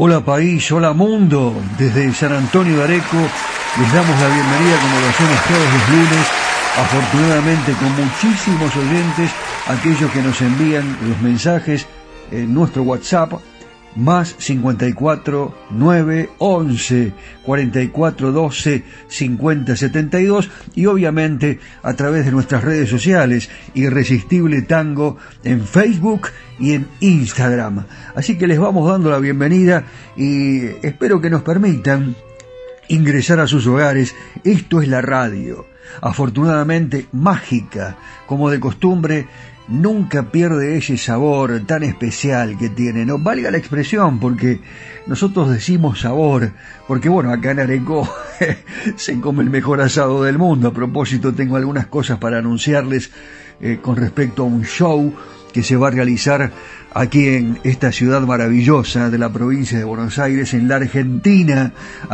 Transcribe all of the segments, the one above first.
Hola país, hola mundo. Desde San Antonio de Areco les damos la bienvenida como lo hacemos todos los lunes, afortunadamente con muchísimos oyentes, aquellos que nos envían los mensajes en nuestro WhatsApp más 54 9 11 44 12 50 72 y obviamente a través de nuestras redes sociales Irresistible Tango en Facebook y en Instagram. Así que les vamos dando la bienvenida y espero que nos permitan ingresar a sus hogares. Esto es la radio, afortunadamente mágica, como de costumbre nunca pierde ese sabor tan especial que tiene, no valga la expresión, porque nosotros decimos sabor, porque bueno, acá en Areco se come el mejor asado del mundo. A propósito, tengo algunas cosas para anunciarles eh, con respecto a un show que se va a realizar aquí en esta ciudad maravillosa de la provincia de Buenos Aires, en la Argentina.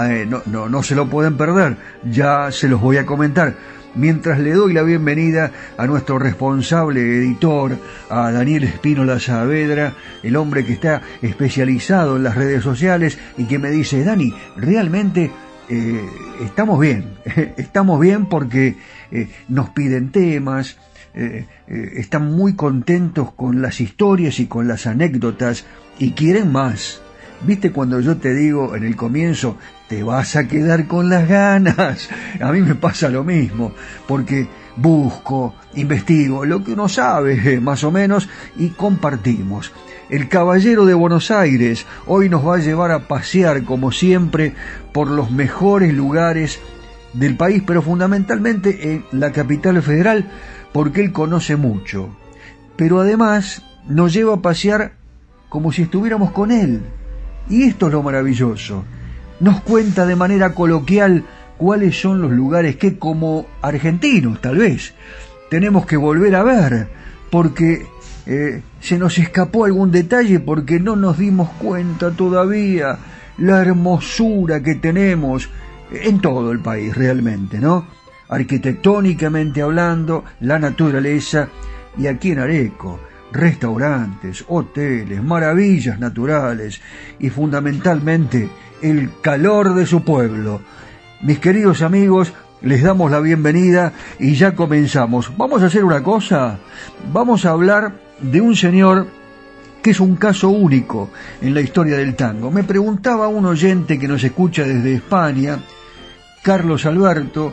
Eh, no, no, no se lo pueden perder, ya se los voy a comentar mientras le doy la bienvenida a nuestro responsable editor, a Daniel Espínola Saavedra, el hombre que está especializado en las redes sociales y que me dice, Dani, realmente eh, estamos bien, estamos bien porque eh, nos piden temas, eh, están muy contentos con las historias y con las anécdotas y quieren más. ¿Viste cuando yo te digo en el comienzo, te vas a quedar con las ganas? A mí me pasa lo mismo, porque busco, investigo lo que uno sabe, más o menos, y compartimos. El Caballero de Buenos Aires hoy nos va a llevar a pasear, como siempre, por los mejores lugares del país, pero fundamentalmente en la capital federal, porque él conoce mucho. Pero además nos lleva a pasear como si estuviéramos con él. Y esto es lo maravilloso. Nos cuenta de manera coloquial cuáles son los lugares que como argentinos tal vez tenemos que volver a ver, porque eh, se nos escapó algún detalle, porque no nos dimos cuenta todavía la hermosura que tenemos en todo el país realmente, ¿no? Arquitectónicamente hablando, la naturaleza y aquí en Areco, restaurantes, hoteles, maravillas naturales y fundamentalmente el calor de su pueblo. Mis queridos amigos, les damos la bienvenida y ya comenzamos. Vamos a hacer una cosa, vamos a hablar de un señor que es un caso único en la historia del tango. Me preguntaba un oyente que nos escucha desde España, Carlos Alberto,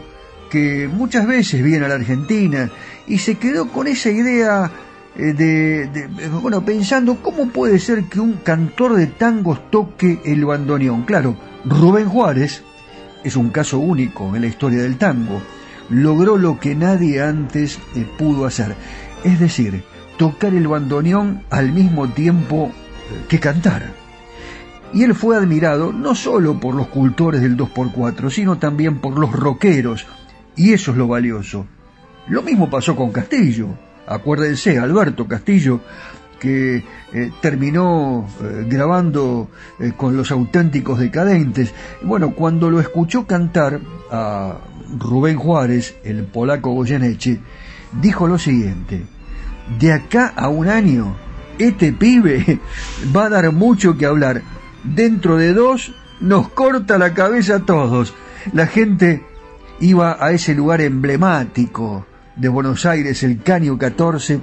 que muchas veces viene a la Argentina y se quedó con esa idea eh, de, bueno, pensando cómo puede ser que un cantor de tangos toque el bandoneón. Claro, Rubén Juárez es un caso único en la historia del tango. Logró lo que nadie antes eh, pudo hacer. Es decir, tocar el bandoneón al mismo tiempo eh, que cantar. Y él fue admirado no solo por los cultores del 2x4, sino también por los rockeros, y eso es lo valioso. Lo mismo pasó con Castillo. Acuérdense, Alberto Castillo, que eh, terminó eh, grabando con los auténticos decadentes. Bueno, cuando lo escuchó cantar a Rubén Juárez, el polaco Goyeneche, dijo lo siguiente, de acá a un año, este pibe va a dar mucho que hablar. Dentro de dos nos corta la cabeza a todos. La gente iba a ese lugar emblemático de Buenos Aires, el Caño 14,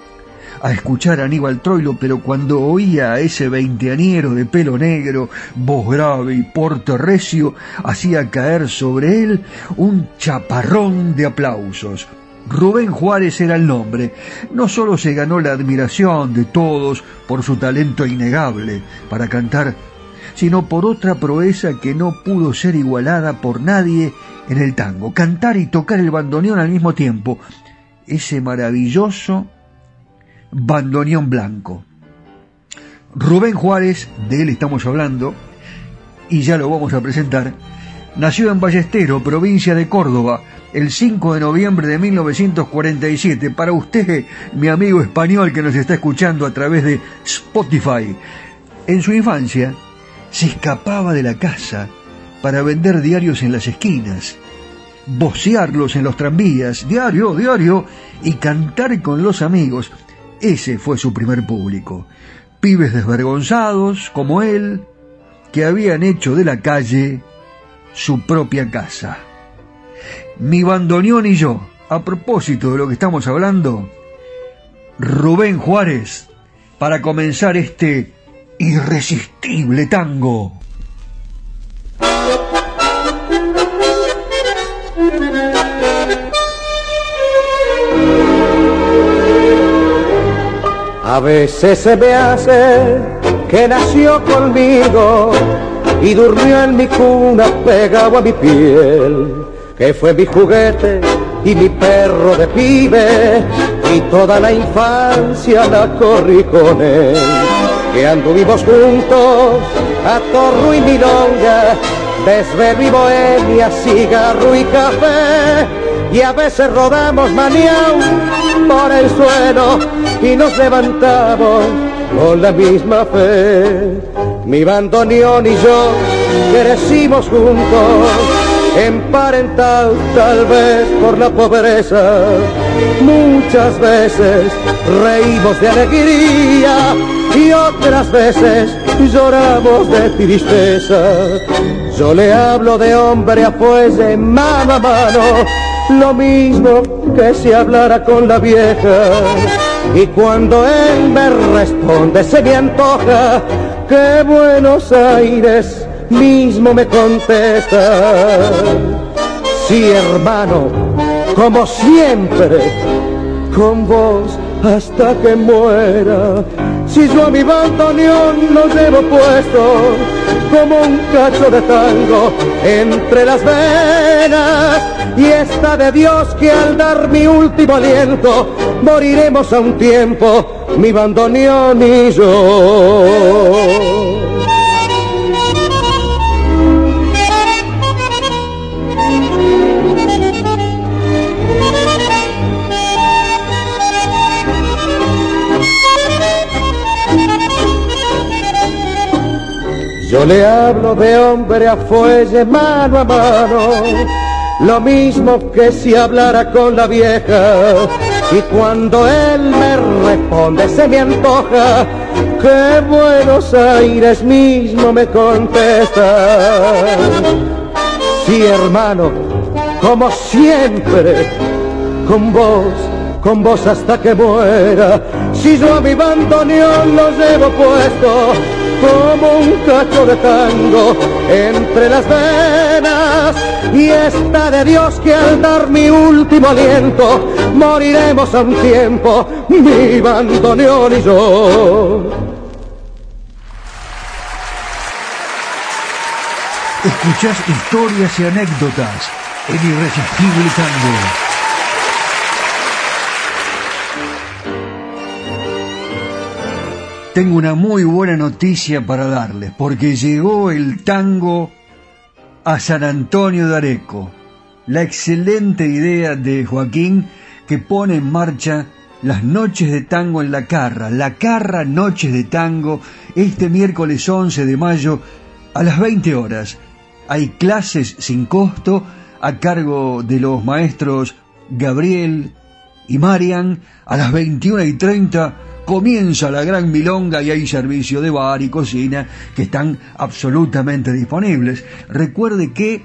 a escuchar a Aníbal Troilo, pero cuando oía a ese veinteaniero de pelo negro, voz grave y porte recio, hacía caer sobre él un chaparrón de aplausos. Rubén Juárez era el nombre. No solo se ganó la admiración de todos por su talento innegable para cantar, sino por otra proeza que no pudo ser igualada por nadie en el tango, cantar y tocar el bandoneón al mismo tiempo, ese maravilloso bandoneón blanco. Rubén Juárez, de él estamos hablando, y ya lo vamos a presentar, nació en Ballestero, provincia de Córdoba, el 5 de noviembre de 1947. Para usted, mi amigo español que nos está escuchando a través de Spotify, en su infancia se escapaba de la casa para vender diarios en las esquinas, vocearlos en los tranvías, diario, diario, y cantar con los amigos. Ese fue su primer público. Pibes desvergonzados, como él, que habían hecho de la calle su propia casa mi bandoneón y yo. A propósito de lo que estamos hablando, Rubén Juárez, para comenzar este irresistible tango. A veces se me hace que nació conmigo y durmió en mi cuna pegado a mi piel que fue mi juguete y mi perro de pibe, y toda la infancia la corrí con él. Que anduvimos juntos a torro y milonga, desvelo y bohemia, cigarro y café, y a veces rodamos maniau por el suelo y nos levantamos con la misma fe. Mi bandoneón y yo crecimos juntos emparentado tal vez por la pobreza. Muchas veces reímos de alegría y otras veces lloramos de tristeza. Yo le hablo de hombre a fuese, mano a mano, lo mismo que si hablara con la vieja. Y cuando él me responde se me antoja que Buenos Aires mismo me contesta, sí hermano, como siempre, con vos hasta que muera, si yo a mi bandoneón lo llevo puesto como un cacho de tango entre las venas y está de Dios que al dar mi último aliento moriremos a un tiempo mi bandoneón y yo. Yo le hablo de hombre a fuelle, mano a mano, lo mismo que si hablara con la vieja. Y cuando él me responde se me antoja que Buenos Aires mismo me contesta. Sí, hermano, como siempre, con vos, con vos hasta que muera. Si yo a mi bandoneón lo llevo puesto, como un cacho de tango entre las venas y está de Dios que al dar mi último aliento moriremos a un tiempo mi bandoneón y yo. Escuchás historias y anécdotas en Irresistible Tango. Tengo una muy buena noticia para darles, porque llegó el tango a San Antonio de Areco. La excelente idea de Joaquín que pone en marcha las noches de tango en la Carra, la Carra Noches de Tango, este miércoles 11 de mayo a las 20 horas. Hay clases sin costo a cargo de los maestros Gabriel y Marian a las 21 y 30 comienza la gran milonga y hay servicio de bar y cocina que están absolutamente disponibles. Recuerde que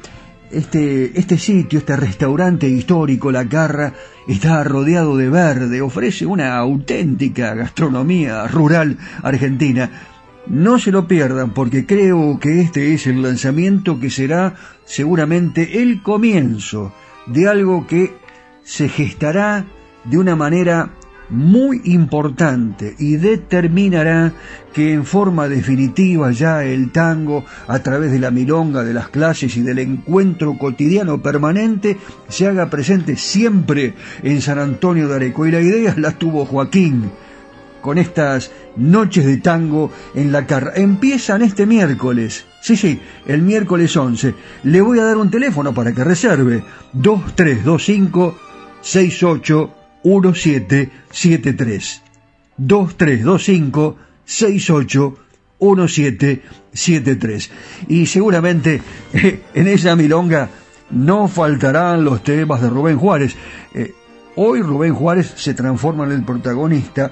este, este sitio, este restaurante histórico, La Carra, está rodeado de verde, ofrece una auténtica gastronomía rural argentina. No se lo pierdan porque creo que este es el lanzamiento que será seguramente el comienzo de algo que se gestará de una manera muy importante y determinará que en forma definitiva ya el tango, a través de la milonga, de las clases y del encuentro cotidiano permanente, se haga presente siempre en San Antonio de Areco. Y la idea la tuvo Joaquín con estas noches de tango en la carra. Empiezan este miércoles. Sí, sí, el miércoles 11. Le voy a dar un teléfono para que reserve. 2325 68 1773 2325 68 1773 y seguramente en esa milonga no faltarán los temas de Rubén Juárez. Eh, hoy Rubén Juárez se transforma en el protagonista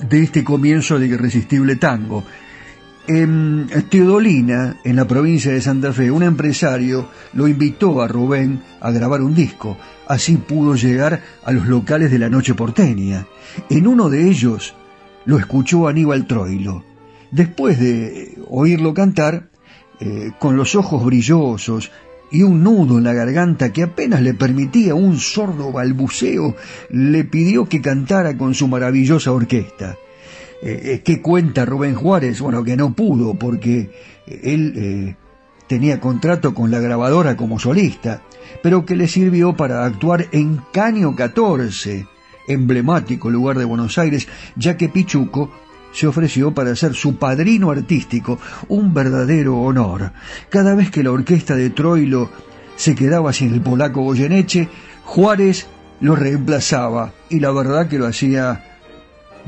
de este comienzo de irresistible tango. En Teodolina, en la provincia de Santa Fe, un empresario lo invitó a Rubén a grabar un disco. Así pudo llegar a los locales de la noche porteña. En uno de ellos lo escuchó Aníbal Troilo. Después de oírlo cantar, eh, con los ojos brillosos y un nudo en la garganta que apenas le permitía un sordo balbuceo, le pidió que cantara con su maravillosa orquesta. Eh, eh, ¿qué cuenta Rubén Juárez? Bueno, que no pudo porque él eh, tenía contrato con la grabadora como solista, pero que le sirvió para actuar en Caño 14, emblemático lugar de Buenos Aires, ya que Pichuco se ofreció para ser su padrino artístico, un verdadero honor. Cada vez que la orquesta de Troilo se quedaba sin el polaco Goyeneche, Juárez lo reemplazaba y la verdad que lo hacía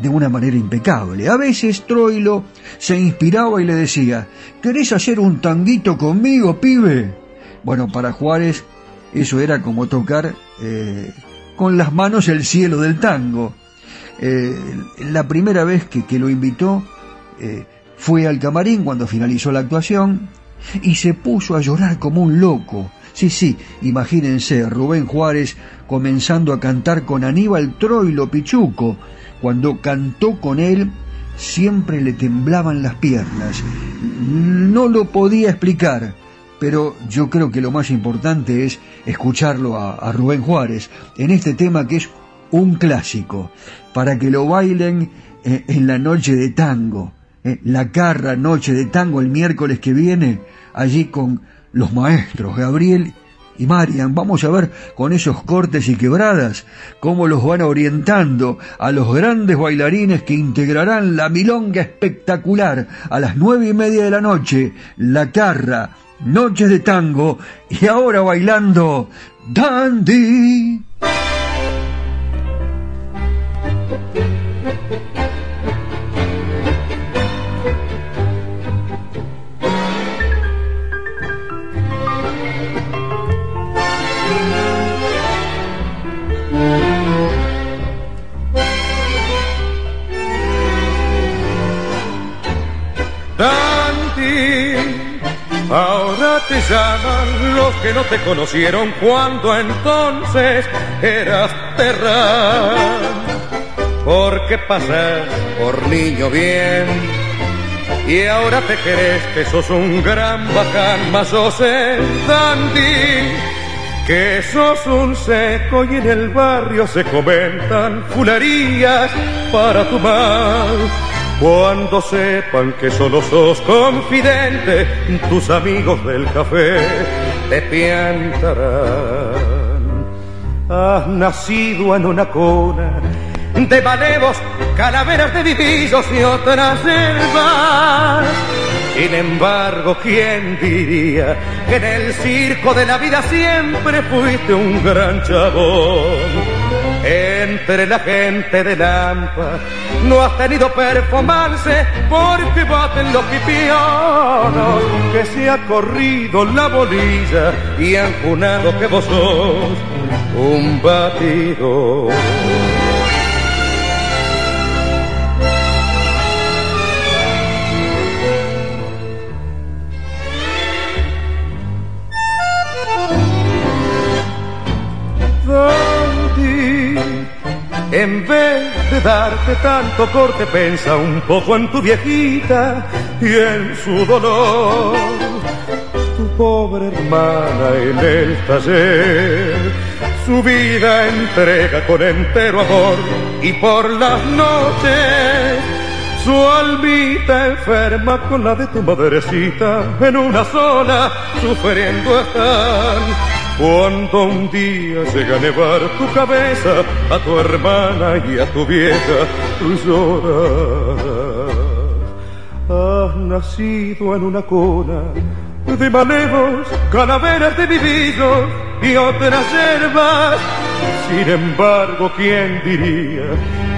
de una manera impecable. A veces Troilo se inspiraba y le decía, ¿querés hacer un tanguito conmigo, pibe? Bueno, para Juárez eso era como tocar eh, con las manos el cielo del tango. Eh, la primera vez que, lo invitó eh, fue al camarín cuando finalizó la actuación y se puso a llorar como un loco. Sí, sí, imagínense, Rubén Juárez comenzando a cantar con Aníbal Troilo Pichuco, cuando cantó con él, siempre le temblaban las piernas. No lo podía explicar, pero yo creo que lo más importante es escucharlo a, Rubén Juárez en este tema que es un clásico, para que lo bailen eh, en la noche de tango, eh, la carra noche de tango el miércoles que viene, allí con los maestros Gabriel y Marian. Vamos a ver con esos cortes y quebradas cómo los van orientando a los grandes bailarines que integrarán la milonga espectacular a las nueve y media de la noche, la carra, noches de tango y ahora bailando Dandy. Te llaman los que no te conocieron cuando entonces eras terra. Porque pasas por niño bien y ahora te crees que sos un gran bacán, más sos el dandy, que sos un seco y en el barrio se comentan fularías para tu mal cuando sepan que solo sos confidente, tus amigos del café te piantarán. Has nacido en una cuna de malevos, calaveras de divisos y otras selvas. Sin embargo, ¿quién diría que en el circo de la vida siempre fuiste un gran chabón? Entre la gente de Lampa. No has tenido performance porque baten los pipionos, que se ha corrido la bolilla y han junado que vos sos un batido. En vez de darte tanto corte, pensa un poco en tu viejita y en su dolor. Tu pobre hermana en el taller, su vida entrega con entero amor. Y por las noches su almita enferma con la de tu madrecita. En una sola, sufriendo están cuando un día llega a nevar tu cabeza, a tu hermana y a tu vieja, tú lloras. Has nacido en una cuna de malevos, calaveras de vividos y otras hierbas. Sin embargo, ¿quién diría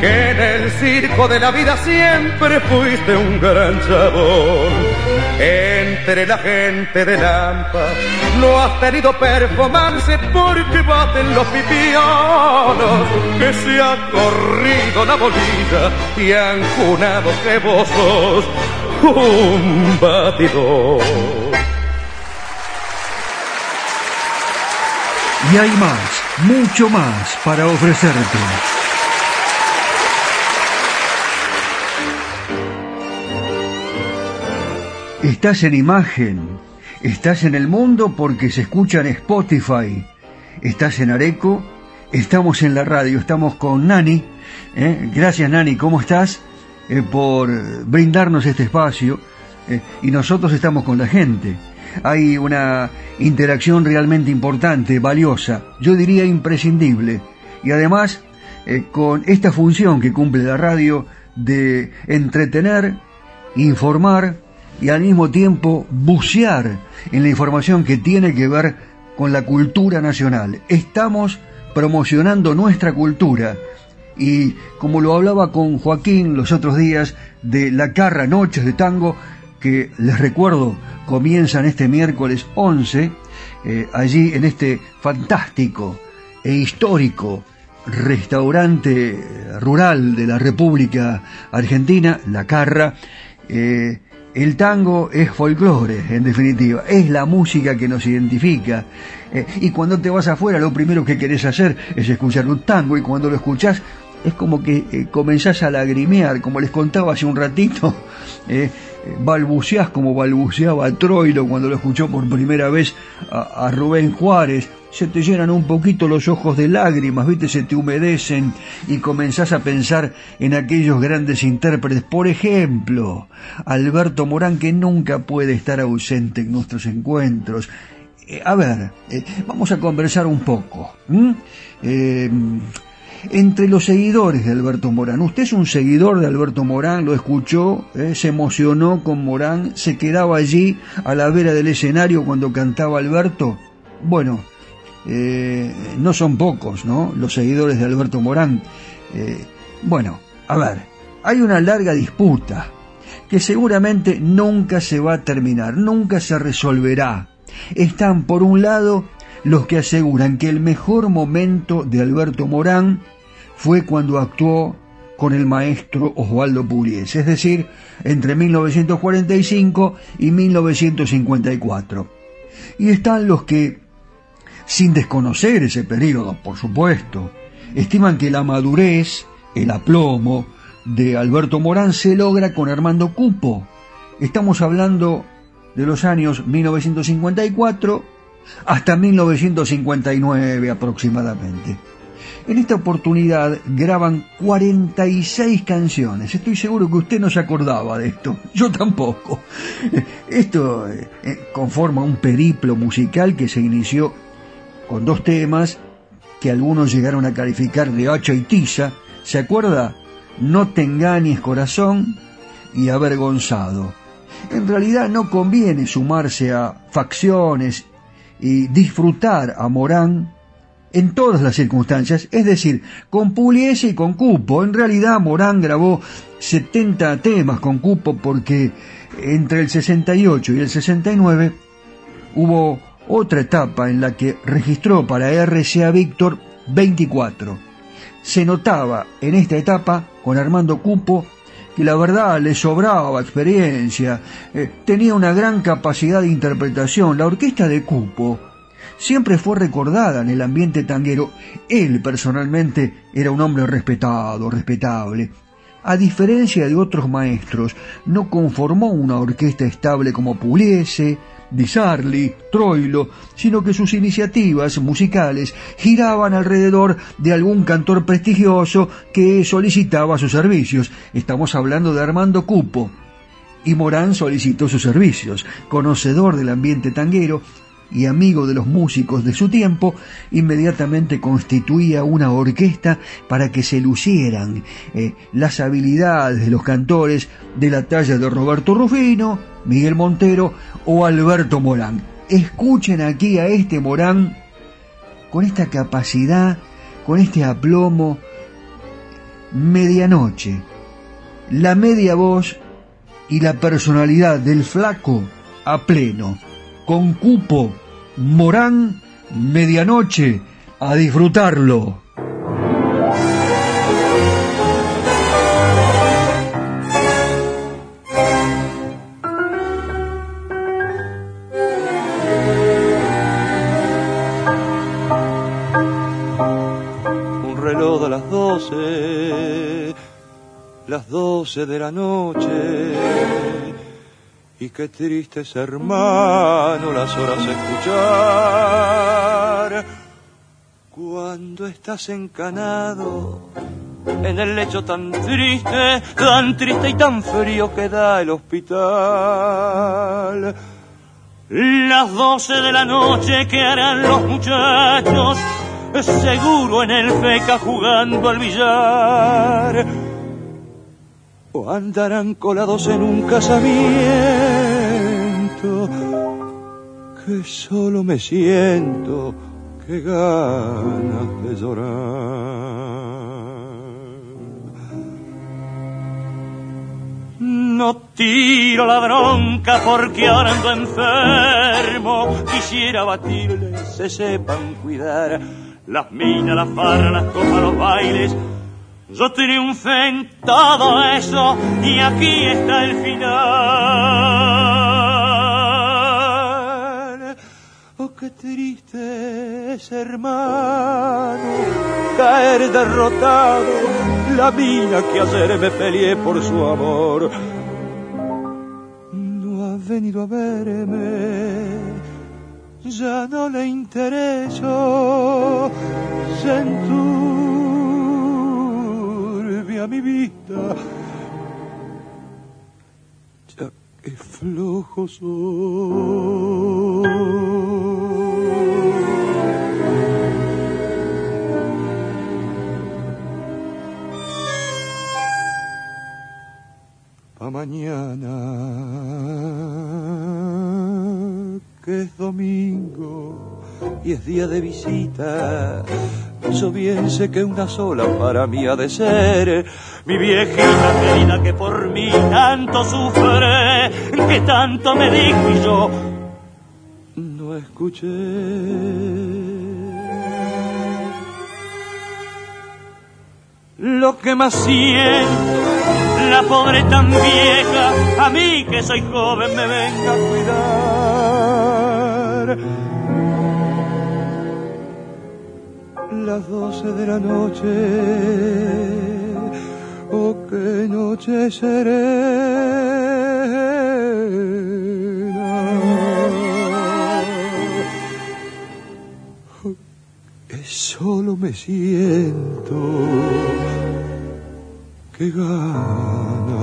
que en el circo de la vida siempre fuiste un gran chabón? Entre la gente de Lampa no has tenido performance porque baten los pipionos que se ha corrido la bolilla y han junado que vos sos un. Y hay más, mucho más para ofrecerte. Estás en imagen, estás en el mundo porque se escucha en Spotify, estás en Areco, estamos en la radio, estamos con Nani. ¿eh? Gracias Nani, ¿cómo estás? Eh, por brindarnos este espacio eh, y nosotros estamos con la gente. Hay una interacción realmente importante, valiosa, yo diría imprescindible. Y además, con esta función que cumple la radio de entretener, informar, y al mismo tiempo bucear en la información que tiene que ver con la cultura nacional. Estamos promocionando nuestra cultura y como lo hablaba con Joaquín los otros días de la Carra Noches de Tango, que les recuerdo comienzan este miércoles 11, eh, allí en este fantástico e histórico restaurante rural de la República Argentina, La Carra, eh, el tango es folclore, en definitiva, es la música que nos identifica. Eh, y cuando te vas afuera, lo primero que querés hacer es escuchar un tango, y cuando lo escuchás, es como que eh, comenzás a lagrimear, como les contaba hace un ratito, eh, balbuceás como balbuceaba Troilo cuando lo escuchó por primera vez a, Rubén Juárez, se te llenan un poquito los ojos de lágrimas, viste, se te humedecen y comenzás a pensar en aquellos grandes intérpretes. Por ejemplo, Alberto Morán, que nunca puede estar ausente en nuestros encuentros. Eh, a ver, eh, vamos a conversar un poco. Eh, entre los seguidores de Alberto Morán. Usted es un seguidor de Alberto Morán, lo escuchó, se emocionó con Morán, se quedaba allí a la vera del escenario cuando cantaba Alberto. Bueno, eh, no son pocos, ¿no? Los seguidores de Alberto Morán. Eh, bueno, a ver, hay una larga disputa que seguramente nunca se va a terminar, nunca se resolverá. Están, por un lado, los que aseguran que el mejor momento de Alberto Morán fue cuando actuó con el maestro Osvaldo Pugliese, es decir, entre 1945 y 1954. Y están los que sin desconocer ese periodo, por supuesto. Estiman que la madurez, el aplomo de Alberto Morán se logra con Armando Cupo. Estamos hablando de los años 1954 hasta 1959 aproximadamente. En esta oportunidad graban 46 canciones. Estoy seguro que usted no se acordaba de esto. Yo tampoco. Esto eh, conforma un periplo musical que se inició con dos temas que algunos llegaron a calificar de hacha y tiza. ¿Se acuerda? No te engañes corazón y avergonzado. En realidad no conviene sumarse a facciones y disfrutar a Morán en todas las circunstancias, es decir, con Puliese y con Cupo. En realidad Morán grabó 70 temas con Cupo porque entre el 68 y el 69 hubo otra etapa en la que registró para RCA Víctor 24. Se notaba en esta etapa con Armando Cupo que la verdad le sobraba experiencia, eh, tenía una gran capacidad de interpretación. La orquesta de Cupo siempre fue recordada en el ambiente tanguero. Él personalmente era un hombre respetado, respetable. A diferencia de otros maestros, no conformó una orquesta estable como Puliese, Di Sarli, Troilo, sino que sus iniciativas musicales giraban alrededor de algún cantor prestigioso que solicitaba sus servicios. Estamos hablando de Armando Cupo. Y Morán solicitó sus servicios. Conocedor del ambiente tanguero, y amigo de los músicos de su tiempo, inmediatamente constituía una orquesta para que se lucieran eh, las habilidades de los cantores de la talla de Roberto Rufino, Miguel Montero o Alberto Morán. Escuchen aquí a este Morán con esta capacidad, con este aplomo, medianoche, la media voz y la personalidad del flaco a pleno, con cupo Morán, medianoche, a disfrutarlo. Un reloj de las doce, las doce de la noche y qué tristes hermano las horas escuchar cuando estás encanado en el lecho tan triste, tan triste y tan frío que da el hospital. Las doce de la noche que harán los muchachos, seguro en el feca jugando al billar o andarán colados en un casamiento que solo me siento que ganas de llorar. No tiro la bronca porque ahora ando enfermo. Quisiera batirles, se sepan cuidar. Las minas, las farras, las copas, los bailes yo triunfé en todo eso y aquí está el final. Oh, qué triste es, hermano, caer derrotado, la mina que ayer me peleé por su amor. No ha venido a verme ya no le intereso, se enturbia mi vida, ya que flojo soy. mañana, que es domingo y es día de visita. Yo bien sé que una sola para mí ha de ser mi viejita querida que por mí tanto sufre, que tanto me dijo y yo no escuché. Lo que más siento la pobre tan vieja, a mí que soy joven me venga a cuidar. Las doce de la noche, oh qué noche serena. solo me siento. Qué gana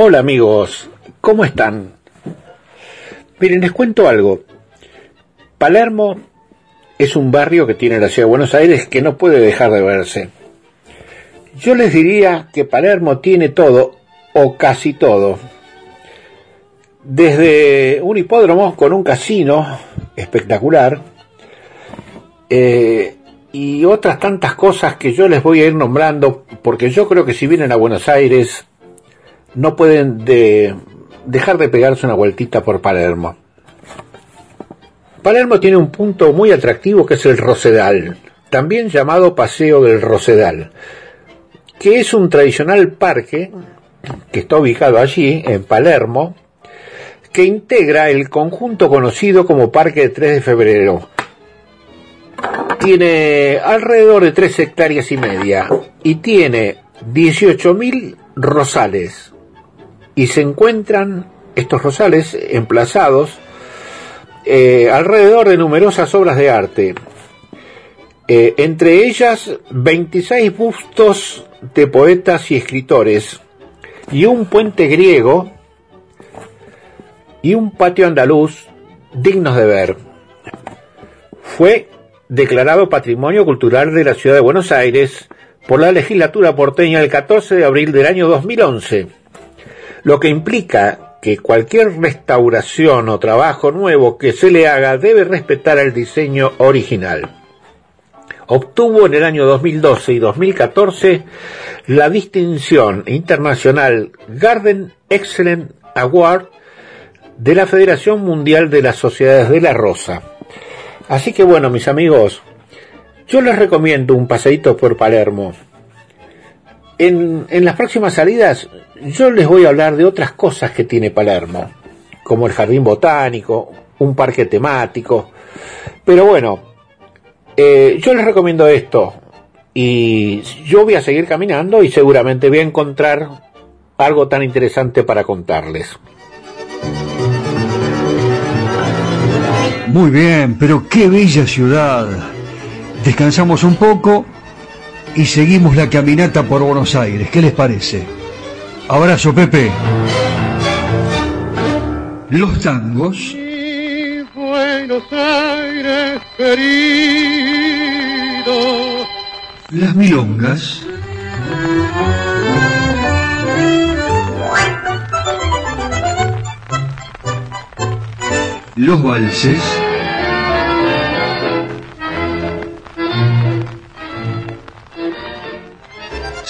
Hola amigos, ¿cómo están? Miren, les cuento algo. Palermo es un barrio que tiene la ciudad de Buenos Aires que no puede dejar de verse. Yo les diría que Palermo tiene todo, o casi todo. Desde un hipódromo con un casino espectacular, eh, y otras tantas cosas que yo les voy a ir nombrando, porque yo creo que si vienen a Buenos Aires no pueden dejar de pegarse una vueltita por Palermo. Palermo tiene un punto muy atractivo que es el Rosedal, también llamado Paseo del Rosedal, que es un tradicional parque que está ubicado allí, en Palermo, que integra el conjunto conocido como Parque de 3 de Febrero. Tiene alrededor de 3 hectáreas y media y tiene 18.000 rosales. Y se encuentran estos rosales emplazados eh, alrededor de numerosas obras de arte. Eh, entre ellas 26 bustos de poetas y escritores y un puente griego y un patio andaluz dignos de ver. Fue declarado Patrimonio Cultural de la Ciudad de Buenos Aires por la legislatura porteña el 14 de abril del año 2011, lo que implica que cualquier restauración o trabajo nuevo que se le haga debe respetar el diseño original. Obtuvo en el año 2012 y 2014 la distinción internacional Garden Excellent Award de la Federación Mundial de las Sociedades de la Rosa. Así que bueno, mis amigos, yo les recomiendo un paseíto por Palermo. En, en las próximas salidas yo les voy a hablar de otras cosas que tiene Palermo, como el jardín botánico, un parque temático. Pero bueno, eh, yo les recomiendo esto y yo voy a seguir caminando y seguramente voy a encontrar algo tan interesante para contarles. Muy bien, pero qué bella ciudad. Descansamos un poco y seguimos la caminata por Buenos Aires. ¿Qué les parece? Abrazo, Pepe. Los tangos. Buenos Aires querido. Las milongas. los valses,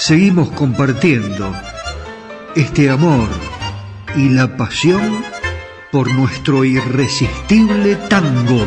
seguimos compartiendo este amor y la pasión por nuestro irresistible tango.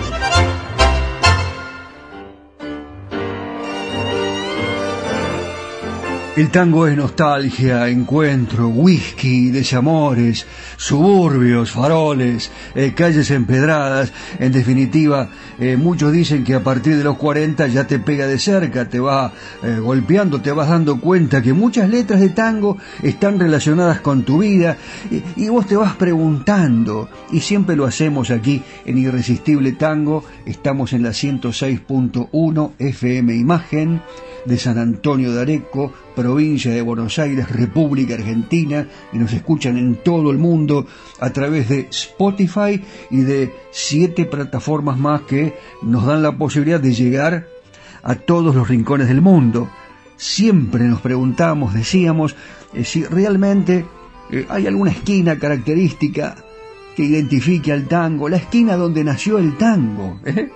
El tango es nostalgia, encuentro, whisky, desamores, suburbios, faroles, eh, calles empedradas. En definitiva, eh, muchos dicen que a partir de los 40 ya te pega de cerca, te va eh, golpeando, te vas dando cuenta que muchas letras de tango están relacionadas con tu vida y, y vos te vas preguntando. Y siempre lo hacemos aquí en Irresistible Tango. Estamos en la 106.1 FM Imagen de San Antonio de Areco, provincia de Buenos Aires, República Argentina, y nos escuchan en todo el mundo a través de Spotify y de siete plataformas más que nos dan la posibilidad de llegar a todos los rincones del mundo. Siempre nos preguntamos, decíamos, eh, si realmente eh, hay alguna esquina característica que identifique al tango, la esquina donde nació el tango. ¿eh?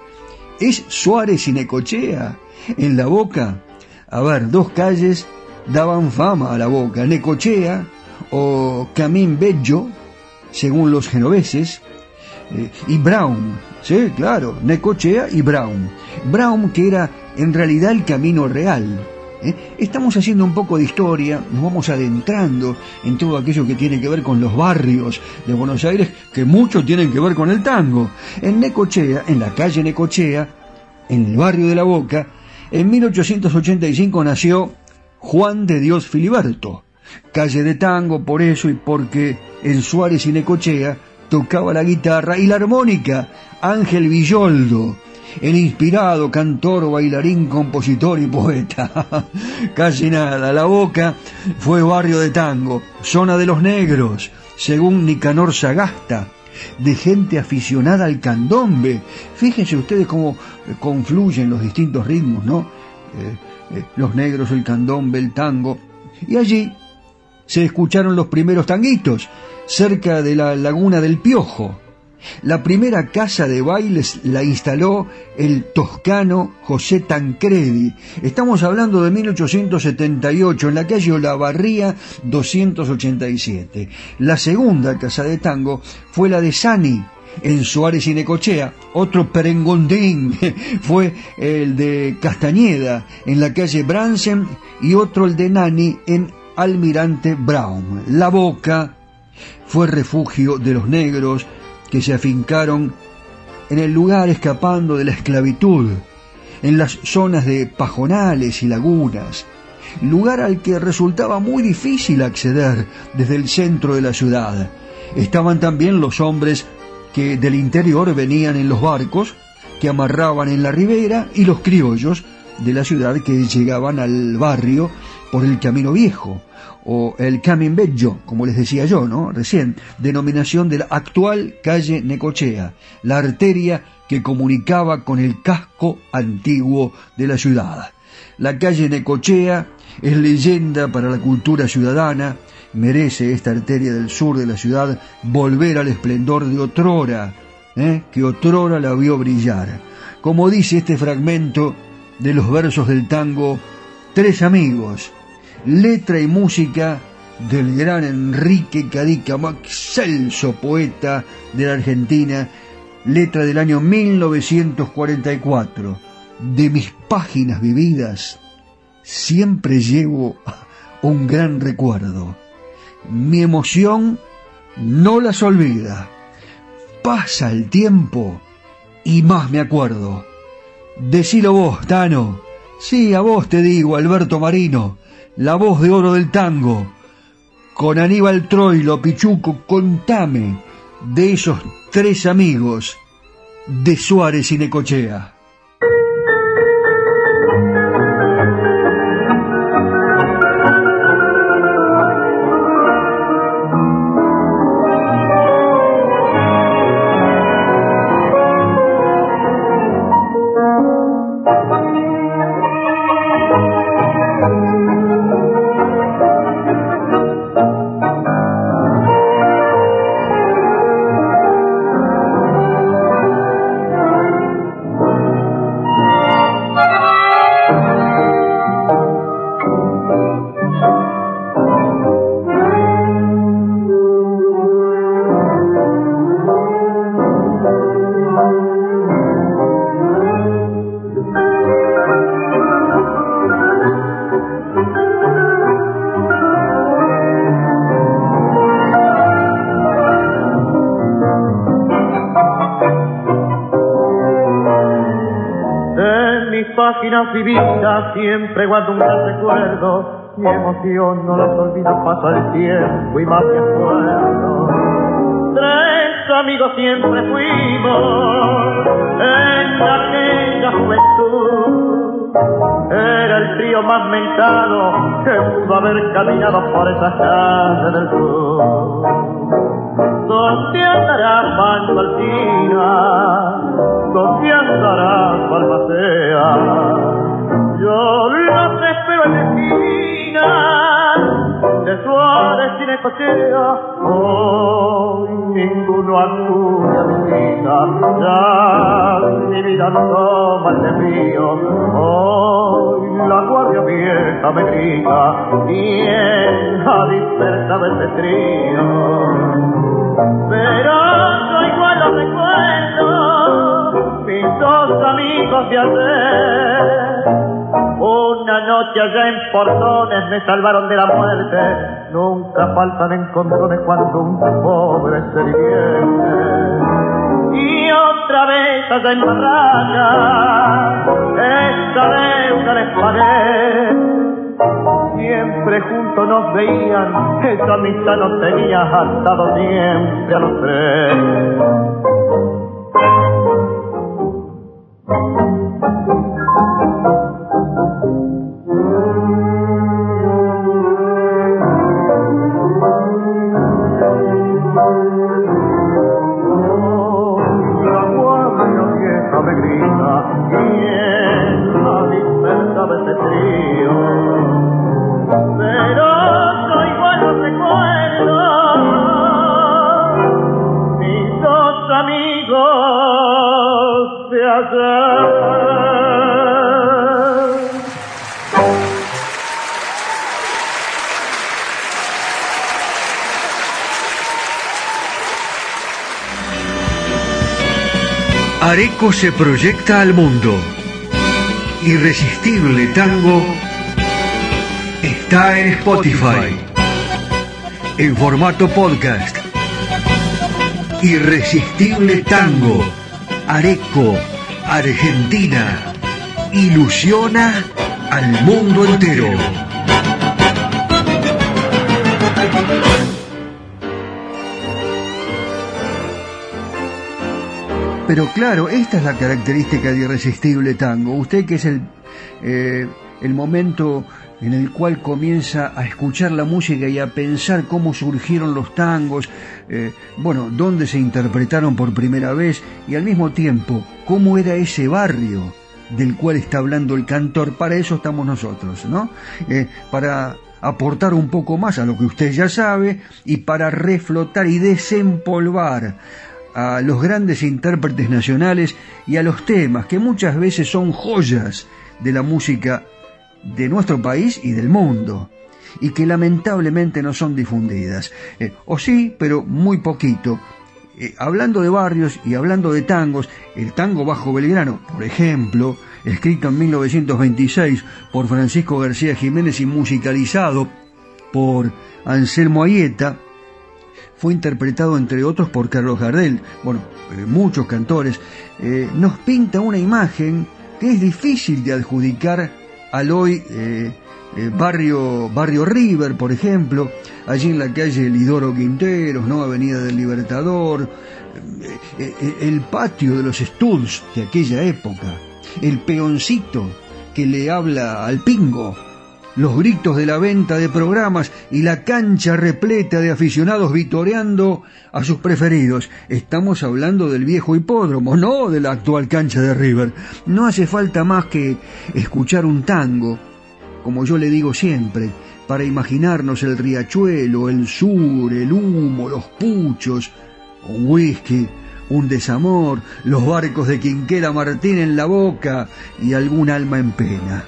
¿Es Suárez y Necochea? En la boca a ver, dos calles daban fama a la boca, Necochea o Camín Bello, según los genoveses, eh, y Brown, sí, claro, Necochea y Brown. Brown que era en realidad el camino real. ¿eh? Estamos haciendo un poco de historia, nos vamos adentrando en todo aquello que tiene que ver con los barrios de Buenos Aires, que mucho tienen que ver con el tango. En Necochea, en la calle Necochea, en el barrio de la Boca, en 1885 nació Juan de Dios Filiberto, calle de tango por eso y porque en Suárez y Necochea tocaba la guitarra y la armónica Ángel Villoldo, el inspirado cantor, bailarín, compositor y poeta. Casi nada, la boca fue barrio de tango, zona de los negros, según Nicanor Sagasta, de gente aficionada al candombe. Fíjense ustedes cómo eh, confluyen los distintos ritmos, ¿no? Eh, eh, los negros, el candombe, el tango. Y allí se escucharon los primeros tanguitos, cerca de la laguna del Piojo. La primera casa de bailes la instaló el toscano José Tancredi. Estamos hablando de 1878 en la calle Olavarría 287. La segunda casa de tango fue la de Sani en Suárez y Necochea. Otro perengondín fue el de Castañeda en la calle Bransen y otro el de Nani en Almirante Brown. La Boca fue refugio de los negros que se afincaron en el lugar escapando de la esclavitud, en las zonas de pajonales y lagunas, lugar al que resultaba muy difícil acceder desde el centro de la ciudad. Estaban también los hombres que del interior venían en los barcos que amarraban en la ribera y los criollos de la ciudad que llegaban al barrio por el camino viejo o el Camin Bello, como les decía yo, ¿no? Recién, denominación de la actual calle Necochea, la arteria que comunicaba con el casco antiguo de la ciudad. La calle Necochea es leyenda para la cultura ciudadana, merece esta arteria del sur de la ciudad volver al esplendor de otrora, ¿eh? que otrora la vio brillar. Como dice este fragmento de los versos del tango, Tres amigos, letra y música del gran Enrique Cadica, excelso poeta de la Argentina, letra del año 1944. De mis páginas vividas siempre llevo un gran recuerdo. Mi emoción no las olvida. Pasa el tiempo y más me acuerdo. Decilo vos, Tano. Sí, a vos te digo, Alberto Marino la voz de oro del tango, con Aníbal Troilo, Pichuco, contame de esos tres amigos de Suárez y Necochea. Vividas siempre guardo un gran recuerdo. Mi emoción no las olvido, pasa el tiempo y más me acuerdo. Tres amigos siempre fuimos en aquella juventud. Era el trío más mentado que pudo haber caminado por esa calle del sur. ¿Dónde andará Manto Alcina? ¿Dónde andará Balmacea? Yo los espero en la esquina de Suárez y Necochea. Hoy ninguno acude a mi vida, ya mi vida no toma el desvío. Hoy la guardia vieja me grita, ¿quién ha dispersado este trío? Pero no igual los recuerdo, mis dos amigos de ayer una noche allá en Portones me salvaron de la muerte. Nunca faltan encontrones cuando un pobre se divierte. Y otra vez allá en Barraca, esta deuda les pagué. Siempre juntos nos veían, esa amistad nos tenía atado siempre a los tres. Areco se proyecta al mundo. Irresistible Tango está en Spotify. En formato podcast. Irresistible Tango. Areco. Argentina. Ilusiona al mundo entero. Pero claro, esta es la característica de Irresistible Tango. Usted que es el, eh, el momento en el cual comienza a escuchar la música y a pensar cómo surgieron los tangos, eh, bueno, dónde se interpretaron por primera vez y al mismo tiempo cómo era ese barrio del cual está hablando el cantor. Para eso estamos nosotros, ¿no? Eh, para aportar un poco más a lo que usted ya sabe y para reflotar y desempolvar a los grandes intérpretes nacionales y a los temas que muchas veces son joyas de la música de nuestro país y del mundo y que lamentablemente no son difundidas. Eh, o sí, pero muy poquito. Eh, hablando de barrios y hablando de tangos, el tango bajo Belgrano, por ejemplo, escrito en 1926 por Francisco García Jiménez y musicalizado por Anselmo Ayeta, fue interpretado entre otros por Carlos Gardel, bueno, eh, muchos cantores, nos pinta una imagen que es difícil de adjudicar al hoy eh, barrio, barrio River, por ejemplo, allí en la calle Lidoro Quinteros, ¿no? Avenida del Libertador, el patio de los Studs de aquella época, el peoncito que le habla al pingo, los gritos de la venta de programas y la cancha repleta de aficionados vitoreando a sus preferidos. Estamos hablando del viejo hipódromo, no de la actual cancha de River. No hace falta más que escuchar un tango, como yo le digo siempre, para imaginarnos el riachuelo, el sur, el humo, los puchos, un whisky, un desamor, los barcos de Quinquera Martín en la boca y algún alma en pena.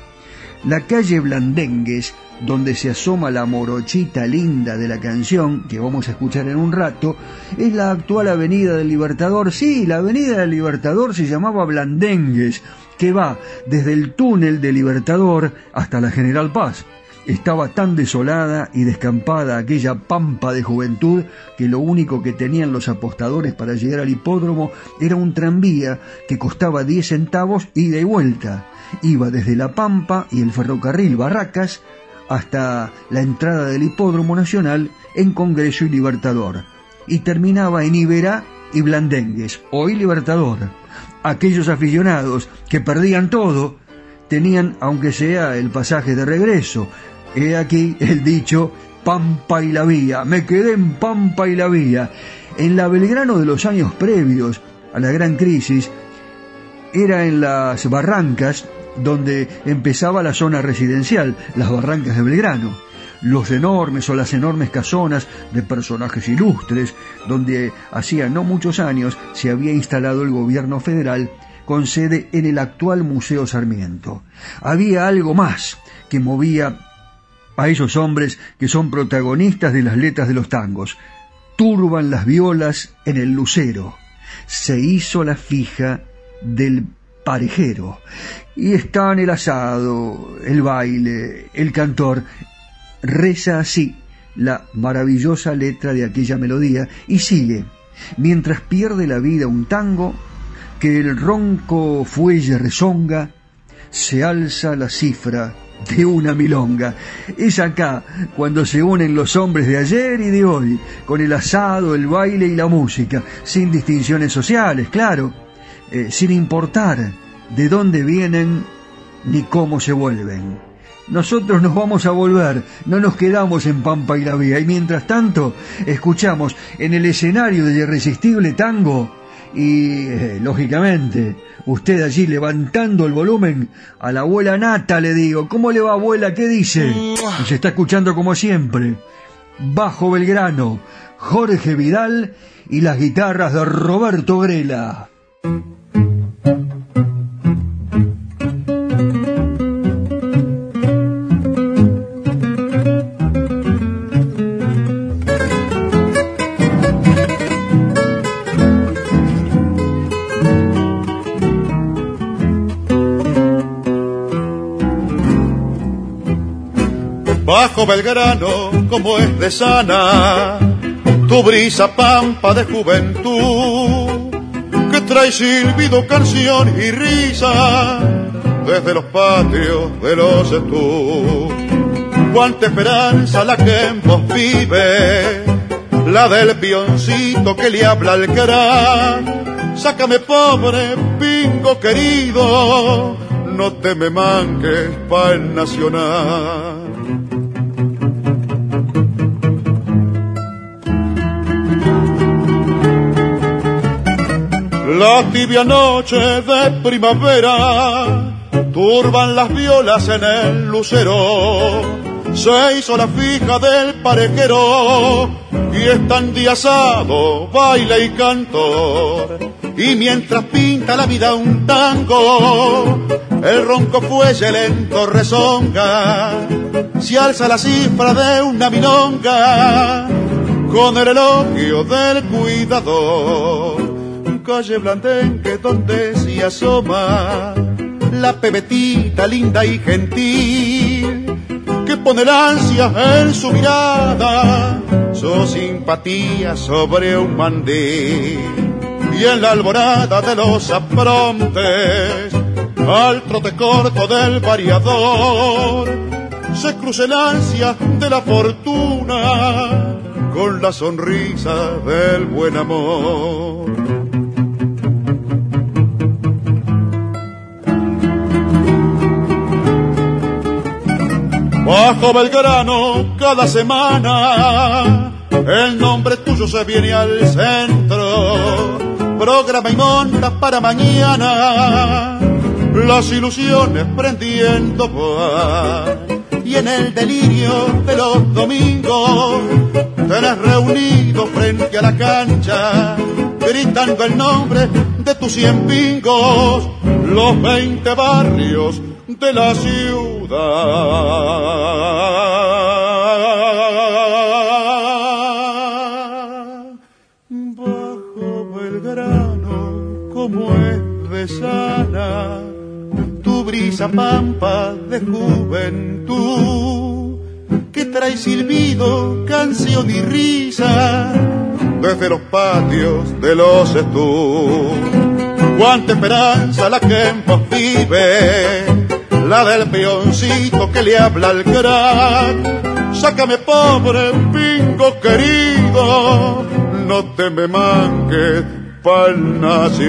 La calle Blandengues, donde se asoma la morochita linda de la canción, que vamos a escuchar en un rato, es la actual Avenida del Libertador. Sí, la Avenida del Libertador se llamaba Blandengues, que va desde el túnel del Libertador hasta la General Paz. Estaba tan desolada y descampada aquella pampa de juventud que lo único que tenían los apostadores para llegar al hipódromo era un tranvía que costaba 10 centavos ida y vuelta iba desde La Pampa y el ferrocarril Barracas hasta la entrada del Hipódromo Nacional en Congreso y Libertador y terminaba en Iberá y Blandengues, hoy Libertador. Aquellos aficionados que perdían todo tenían, aunque sea el pasaje de regreso. He aquí el dicho Pampa y la Vía. Me quedé en Pampa y la Vía. En la Belgrano de los años previos a la gran crisis, era en las barrancas donde empezaba la zona residencial, las barrancas de Belgrano, los enormes o las enormes casonas de personajes ilustres, donde hacía no muchos años se había instalado el gobierno federal con sede en el actual Museo Sarmiento. Había algo más que movía a esos hombres que son protagonistas de las letras de los tangos. Turban las violas en el lucero. Se hizo la fija del parejero. Y están el asado, el baile, el cantor. Reza así la maravillosa letra de aquella melodía y sigue. Mientras pierde la vida un tango, que el ronco fuelle rezonga, se alza la cifra de una milonga. Es acá cuando se unen los hombres de ayer y de hoy, con el asado, el baile y la música, sin distinciones sociales, claro eh, sin importar de dónde vienen ni cómo se vuelven. Nosotros nos vamos a volver, no nos quedamos en Pampa y la Vía. Y mientras tanto, escuchamos en el escenario de Irresistible Tango y, eh, lógicamente, usted allí levantando el volumen a la abuela Nata, le digo, ¿cómo le va abuela? ¿Qué dice? Se está escuchando como siempre. Bajo Belgrano, Jorge Vidal y las guitarras de Roberto Grela. Bajo Belgrano como es de sana, tu brisa pampa de juventud, que trae silbido, canción y risa desde los patios de los estú. Cuánta esperanza la que en vos vive, la del pioncito que le habla al gran. Sácame pobre, pingo querido, no te me manques pa' el nacional. La tibia noche de primavera turban las violas en el lucero. Se hizo la fija del parejero y están diasado, baile y cantor. Y mientras pinta la vida un tango, el ronco fuelle lento rezonga, se alza la cifra de una milonga con el elogio del cuidador calle Blandengue donde se asoma la pebetita linda y gentil que pone la ansia en su mirada, su simpatía sobre un mandil y en la alborada de los aprontes al trote corto del variador se cruce el ansia de la fortuna con la sonrisa del buen amor. Bajo Belgrano cada semana el nombre tuyo se viene al centro. Programa y monta para mañana las ilusiones prendiendo Y en el delirio de los domingos tenés reunido frente a la cancha gritando el nombre de tus cien pingos, los veinte barrios de la ciudad. Bajo Belgrano, como es de sana, tu brisa pampa de juventud, que trae silbido, canción y risa, desde los patios de los estudios. Cuánta esperanza la que en vos vive la del peoncito que le habla al gran. Sácame pobre pingo querido, no te me manques pa'l nacional.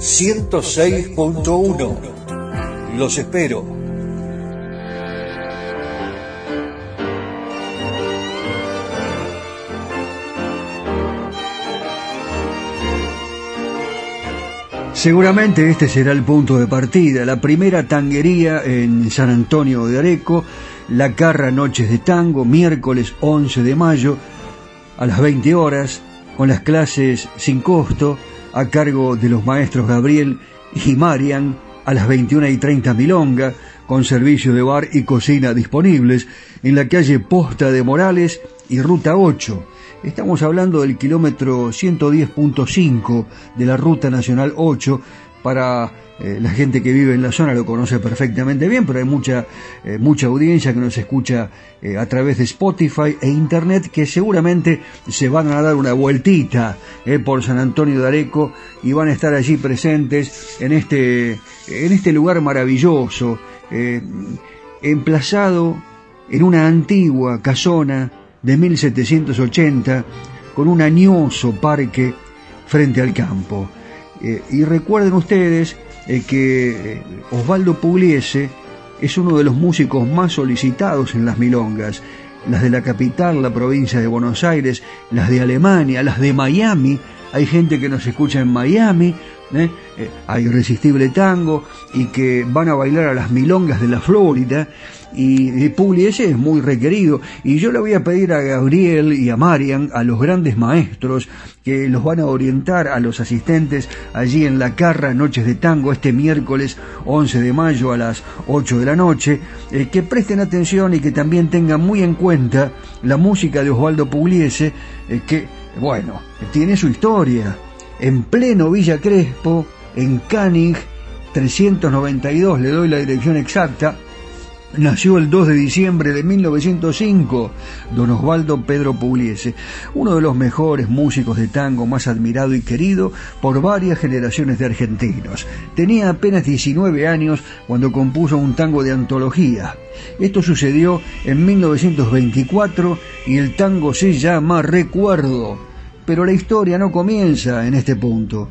106.1. Los espero. Seguramente este será el punto de partida, la primera tanguería en San Antonio de Areco, la Carra Noches de Tango, miércoles 11 de mayo a las 20 horas, con las clases sin costo, a cargo de los maestros Gabriel y Marian a las 21 y 30 Milonga, con servicio de bar y cocina disponibles en la calle Posta de Morales y Ruta 8. Estamos hablando del kilómetro 110.5 de la Ruta Nacional 8 para eh, la gente que vive en la zona lo conoce perfectamente bien, pero hay mucha, eh, mucha audiencia que nos escucha eh, a través de Spotify e Internet que seguramente se van a dar una vueltita por San Antonio de Areco y van a estar allí presentes en este, en este lugar maravilloso, emplazado en una antigua casona de 1780 con un añoso parque frente al campo. Y recuerden ustedes que eh, Osvaldo Pugliese es uno de los músicos más solicitados en las milongas. Las de la capital, la provincia de Buenos Aires, las de Alemania, las de Miami. Hay gente que nos escucha en Miami, ¿eh? Eh, hay Irresistible Tango, y que van a bailar a las milongas de la Florida y, y es muy requerido. Y yo le voy a pedir a Gabriel y a Marian, a los grandes maestros, que los van a orientar a los asistentes allí en la Carra Noches de Tango este miércoles 11 de mayo a las 8 de la noche, eh, que presten atención y que también tengan muy en cuenta la música de Osvaldo Pugliese, eh, que, bueno, tiene su historia. En pleno Villa Crespo, en Canning, 392, le doy la dirección exacta, Nació el 2 de diciembre de 1905 don Osvaldo Pedro Pugliese, uno de los mejores músicos de tango más admirado y querido por varias generaciones de argentinos. Tenía apenas 19 años cuando compuso un tango de antología. Esto sucedió en 1924 y el tango se llama Recuerdo. Pero la historia no comienza en este punto.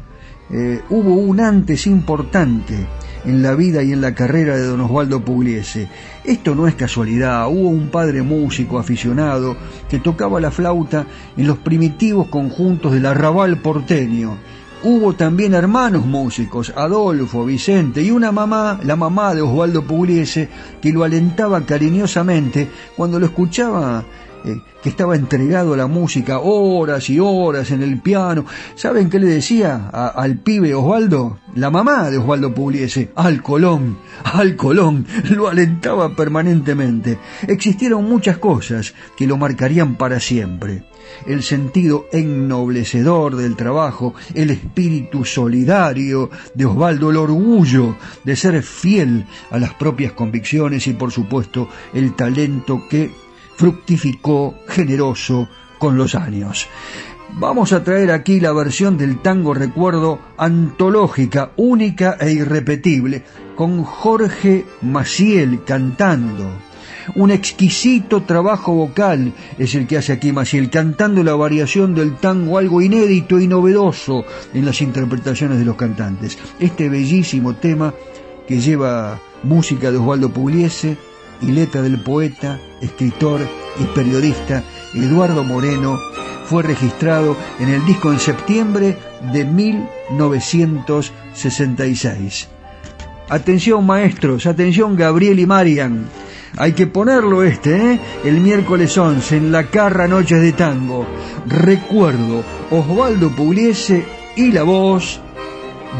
Eh, hubo un antes importante en la vida y en la carrera de don Osvaldo Pugliese. Esto no es casualidad, hubo un padre músico aficionado que tocaba la flauta en los primitivos conjuntos del arrabal porteño. Hubo también hermanos músicos, Adolfo, Vicente y una mamá, la mamá de Osvaldo Pugliese, que lo alentaba cariñosamente cuando lo escuchaba eh, que estaba entregado a la música horas y horas en el piano. ¿Saben qué le decía al pibe Osvaldo? La mamá de Osvaldo Pugliese, al Colón, al Colón, lo alentaba permanentemente. Existieron muchas cosas que lo marcarían para siempre. El sentido ennoblecedor del trabajo, el espíritu solidario de Osvaldo, el orgullo de ser fiel a las propias convicciones y por supuesto el talento que fructificó generoso con los años. Vamos a traer aquí la versión del tango recuerdo antológica, única e irrepetible, con Jorge Maciel cantando. Un exquisito trabajo vocal es el que hace aquí Maciel, cantando la variación del tango, algo inédito y novedoso en las interpretaciones de los cantantes. Este bellísimo tema que lleva música de Osvaldo Pugliese, y letra del poeta, escritor y periodista Eduardo Moreno fue registrado en el disco en septiembre de 1966. Atención maestros, atención Gabriel y Marian. Hay que ponerlo este, ¿eh? El miércoles 11 en la Carra Noches de Tango. Recuerdo Osvaldo Pugliese y la voz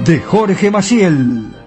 de Jorge Maciel.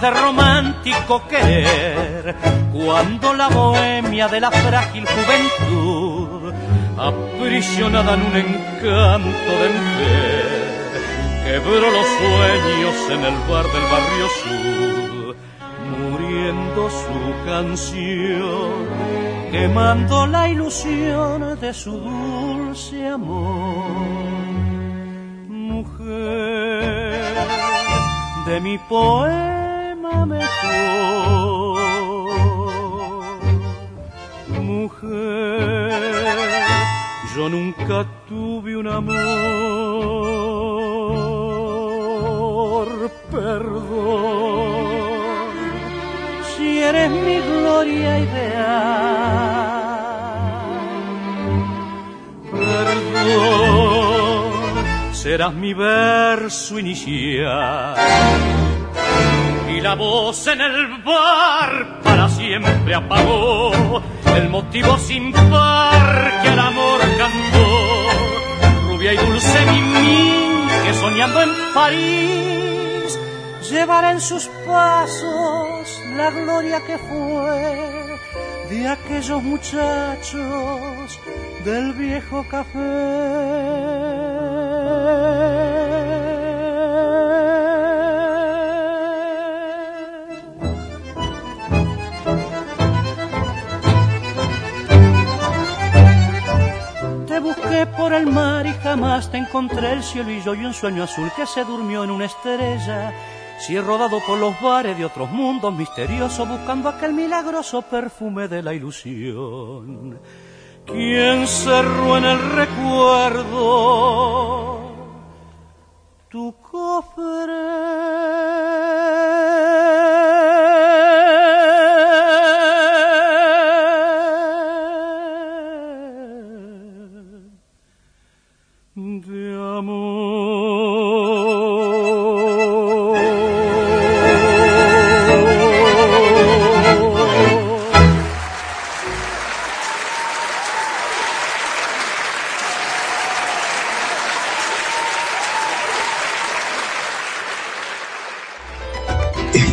De romántico querer, cuando la bohemia de la frágil juventud, aprisionada en un encanto de mujer, quebró los sueños en el bar del barrio sur muriendo su canción, quemando la ilusión de su dulce amor. Mujer de mi poema mejor, mujer, yo nunca tuve un amor, perdón eres mi gloria ideal. Perdón, serás mi verso inicial. La voz en el bar para siempre apagó el motivo sin par que al amor cantó. Rubia y dulce Mimín que soñando en París llevará en sus pasos la gloria que fue de aquellos muchachos del viejo café. Mar y jamás te encontré el cielo y yo y un sueño azul que se durmió en una estrella. Si he rodado por los bares de otros mundos misteriosos buscando aquel milagroso perfume de la ilusión. ¿Quién cerró en el recuerdo tu cofre?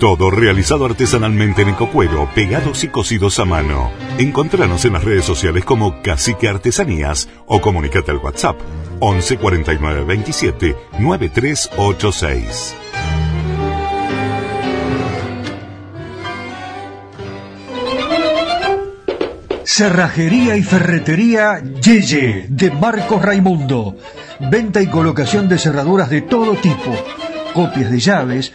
Todo realizado artesanalmente en ecocuero, pegados y cosidos a mano. Encontranos en las redes sociales como Cacique Artesanías o comunicate al WhatsApp 11 49 27 9386. Cerrajería y ferretería Yeye de Marcos Raimundo. Venta y colocación de cerraduras de todo tipo. Copias de llaves,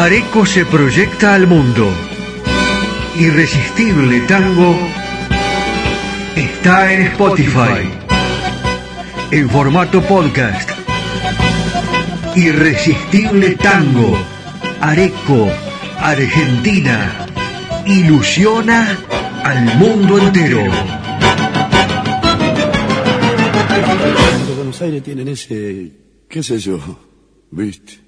Areco se proyecta al mundo. Irresistible Tango está en Spotify. En formato podcast. Irresistible Tango. Areco, Argentina. Ilusiona al mundo entero. Buenos Aires tienen ese, qué sé yo, viste.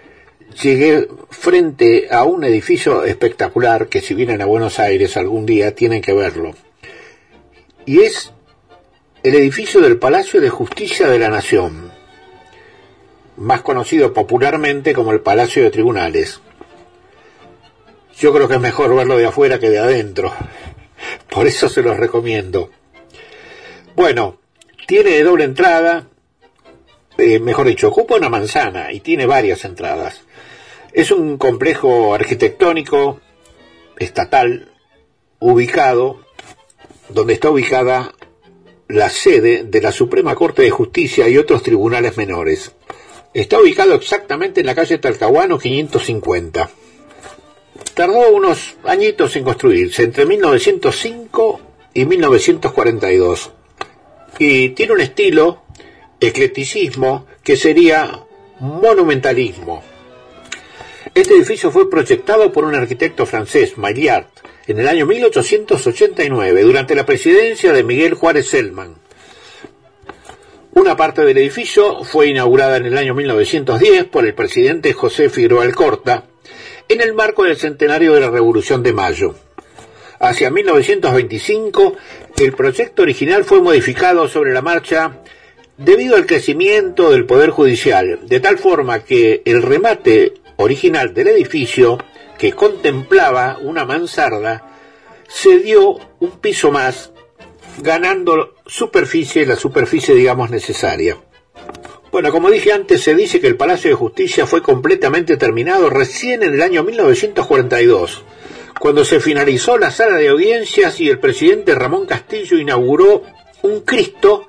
llegué frente a un edificio espectacular que si vienen a Buenos Aires algún día tienen que verlo. Y es el edificio del Palacio de Justicia de la Nación, más conocido popularmente como el Palacio de Tribunales. Yo creo que es mejor verlo de afuera que de adentro. Por eso se los recomiendo. Bueno, tiene doble entrada, eh, mejor dicho, ocupa una manzana y tiene varias entradas. Es un complejo arquitectónico estatal ubicado donde está ubicada la sede de la Suprema Corte de Justicia y otros tribunales menores. Está ubicado exactamente en la calle Talcahuano 550. Tardó unos añitos en construirse, entre 1905 y 1942. y tiene un estilo, eclecticismo, que sería monumentalismo. Este edificio fue proyectado por un arquitecto francés, Maillard, en el año 1889, durante la presidencia de Miguel Juárez Selman. Una parte del edificio fue inaugurada en el año 1910 por el presidente José Figueroa Alcorta en el marco del centenario de la Revolución de Mayo. Hacia 1925, el proyecto original fue modificado sobre la marcha debido al crecimiento del Poder Judicial, de tal forma que el remate original del edificio, que contemplaba una mansarda, se dio un piso más, ganando superficie, la superficie digamos necesaria. Bueno, como dije antes, se dice que el Palacio de Justicia fue completamente terminado recién en el año 1942, cuando se finalizó la sala de audiencias y el presidente Ramón Castillo inauguró un Cristo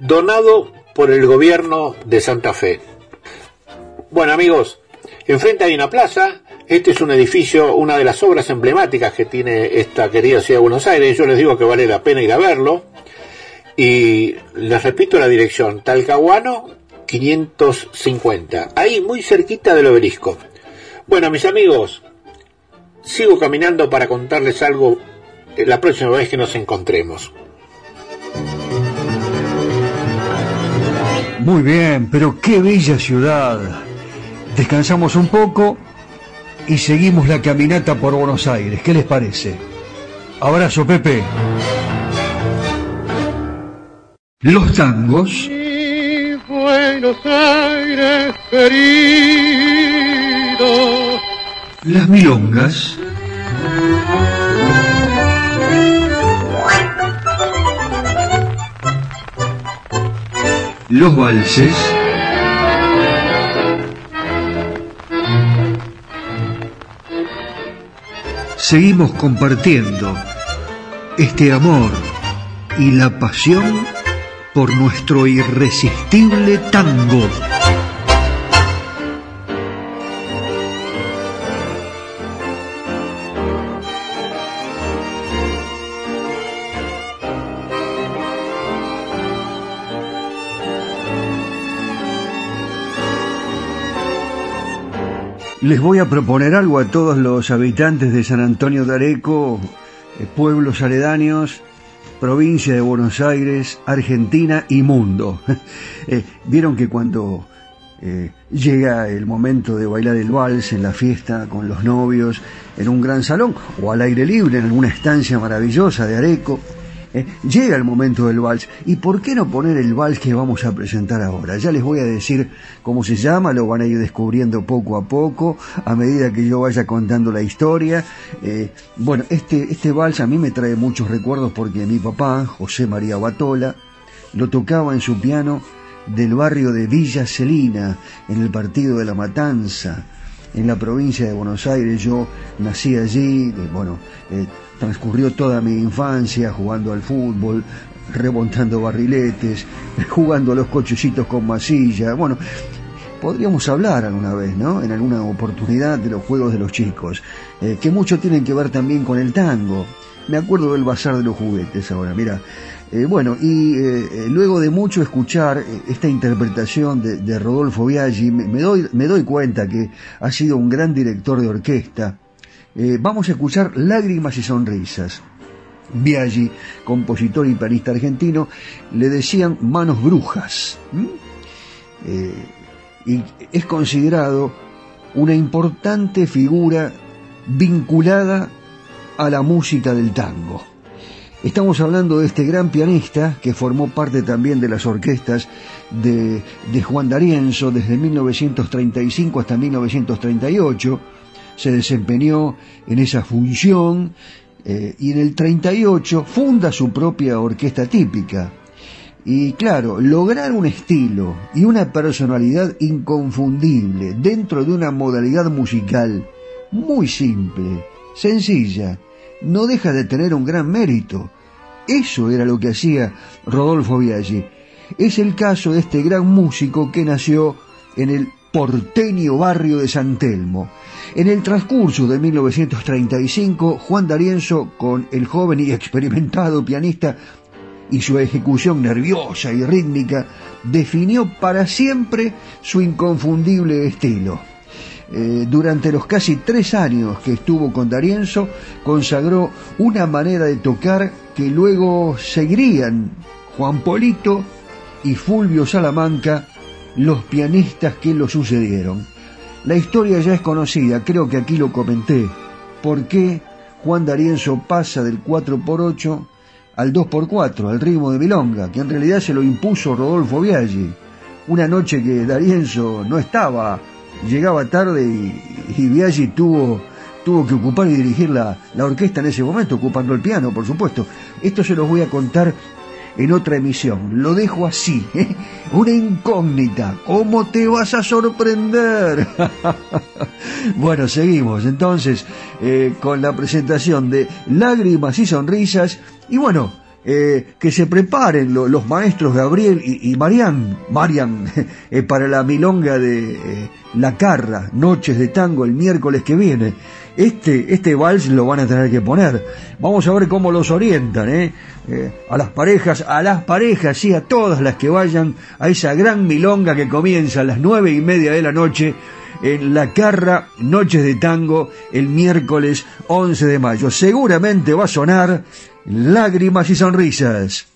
donado por el gobierno de Santa Fe. Bueno amigos, enfrente hay una plaza, este es un edificio, una de las obras emblemáticas que tiene esta querida ciudad de Buenos Aires, yo les digo que vale la pena ir a verlo, y les repito la dirección, Talcahuano 550, ahí muy cerquita del obelisco. Bueno mis amigos, sigo caminando para contarles algo la próxima vez que nos encontremos. Muy bien, pero qué bella ciudad. Descansamos un poco y seguimos la caminata por Buenos Aires. ¿Qué les parece? Abrazo, Pepe. Los tangos. Buenos Aires querido. Las milongas. los valses, seguimos compartiendo este amor y la pasión por nuestro irresistible tango. Les voy a proponer algo a todos los habitantes de San Antonio de Areco, eh, pueblos aledaños, provincia de Buenos Aires, Argentina y mundo. Eh, vieron que cuando eh, llega el momento de bailar el vals en la fiesta con los novios, en un gran salón o al aire libre en alguna estancia maravillosa de Areco, eh, llega el momento del vals. ¿Y por qué no poner el vals que vamos a presentar ahora? Ya les voy a decir cómo se llama, lo van a ir descubriendo poco a poco, a medida que yo vaya contando la historia. Eh, bueno, este, este vals a mí me trae muchos recuerdos porque mi papá, José María Batola, lo tocaba en su piano del barrio de Villa Celina, en el partido de la Matanza, en la provincia de Buenos Aires. Yo nací allí, bueno, eh, transcurrió toda mi infancia jugando al fútbol, remontando barriletes, jugando a los cochecitos con masilla. Bueno, podríamos hablar alguna vez, ¿no? En alguna oportunidad de los juegos de los chicos, eh, que mucho tienen que ver también con el tango. Me acuerdo del bazar de los juguetes ahora, mira. Eh, bueno, y eh, luego de mucho escuchar esta interpretación de, Rodolfo Biaggi, me, doy, me doy cuenta que ha sido un gran director de orquesta, eh, vamos a escuchar Lágrimas y Sonrisas. Biaggi, compositor y pianista argentino, le decían manos brujas. Eh, y es considerado una importante figura vinculada a la música del tango. Estamos hablando de este gran pianista que formó parte también de las orquestas de, Juan D'Arienzo desde 1935 hasta 1938 se desempeñó en esa función eh, y en el 38 funda su propia orquesta típica. Y claro, lograr un estilo y una personalidad inconfundible dentro de una modalidad musical muy simple, sencilla, no deja de tener un gran mérito. Eso era lo que hacía Rodolfo Biaggi. Es el caso de este gran músico que nació en el porteño barrio de San Telmo, en el transcurso de 1935, Juan D'Arienzo, con el joven y experimentado pianista, y su ejecución nerviosa y rítmica definió para siempre su inconfundible estilo. Eh, durante los casi tres años que estuvo con Darienzo, consagró una manera de tocar que luego seguirían Juan Polito y Fulvio Salamanca, los pianistas que lo sucedieron. La historia ya es conocida, creo que aquí lo comenté. ¿Por qué Juan Darienzo pasa del 4x8 al 2x4, al ritmo de Milonga, que en realidad se lo impuso Rodolfo Viaggi? Una noche que Darienzo no estaba llegaba tarde y, y tuvo, tuvo que ocupar y dirigir la, la orquesta en ese momento, ocupando el piano, por supuesto. Esto se los voy a contar en otra emisión. Lo dejo así, ¿eh? una incógnita. ¿Cómo te vas a sorprender? bueno, seguimos entonces eh, con la presentación de Lágrimas y Sonrisas. Y bueno, eh, que se preparen lo, los maestros Gabriel y, Marian, Marian eh, para la milonga de eh, La Carra, Noches de Tango, el miércoles que viene. Este, este vals lo van a tener que poner. Vamos a ver cómo los orientan, a las parejas, a las parejas, sí, a todas las que vayan a esa gran milonga que comienza a las nueve y media de la noche en La Carra, Noches de Tango, el miércoles 11 de mayo. Seguramente va a sonar lágrimas y sonrisas.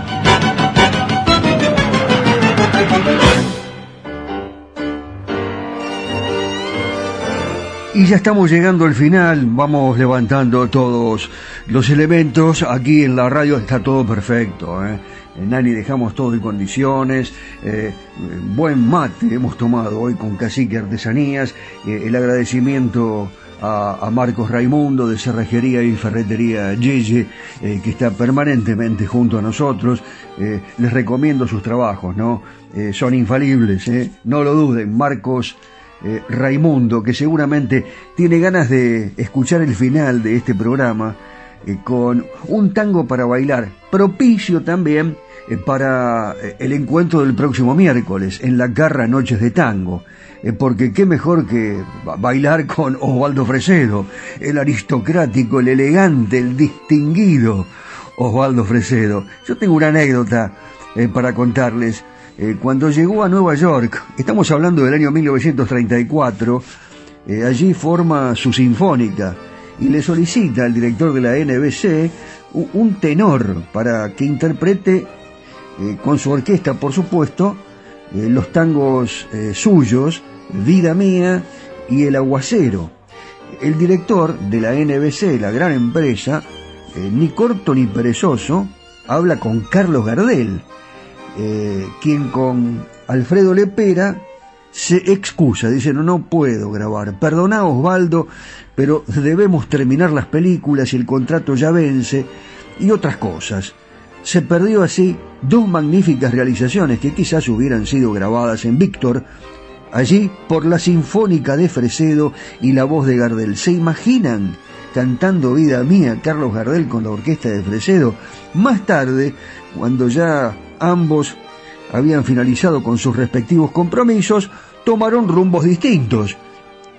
Y ya estamos llegando al final, vamos levantando todos los elementos. Aquí en la radio está todo perfecto. ¿eh? Nani, dejamos todo en condiciones. Eh, buen mate hemos tomado hoy con Cacique Artesanías. Eh, el agradecimiento a, a, Marcos Raimundo de Cerrajería y Ferretería Yeye, que está permanentemente junto a nosotros. les recomiendo sus trabajos, ¿no? son infalibles, no lo duden. Marcos Raimundo, que seguramente tiene ganas de escuchar el final de este programa eh, con un tango para bailar, propicio también eh, para eh, el encuentro del próximo miércoles en la Garra Noches de Tango. porque qué mejor que bailar con Osvaldo Fresedo, el aristocrático, el elegante, el distinguido Osvaldo Fresedo. Yo tengo una anécdota para contarles. Cuando llegó a Nueva York, estamos hablando del año 1934, allí forma su sinfónica y le solicita al director de la NBC un tenor para que interprete eh, con su orquesta, por supuesto, eh, los tangos eh, suyos, Vida Mía y El Aguacero. El director de la NBC, la gran empresa, ni corto ni perezoso, habla con Carlos Gardel, quien con Alfredo Lepera se excusa, dice, no, no puedo grabar. Perdona Osvaldo, pero debemos terminar las películas y el contrato ya vence y otras cosas. Se perdió así dos magníficas realizaciones que quizás hubieran sido grabadas en Víctor, allí por la Sinfónica de Fresedo y la voz de Gardel. ¿Se imaginan cantando Vida Mía Carlos Gardel con la orquesta de Fresedo? Más tarde, cuando ya ambos habían finalizado con sus respectivos compromisos, tomaron rumbos distintos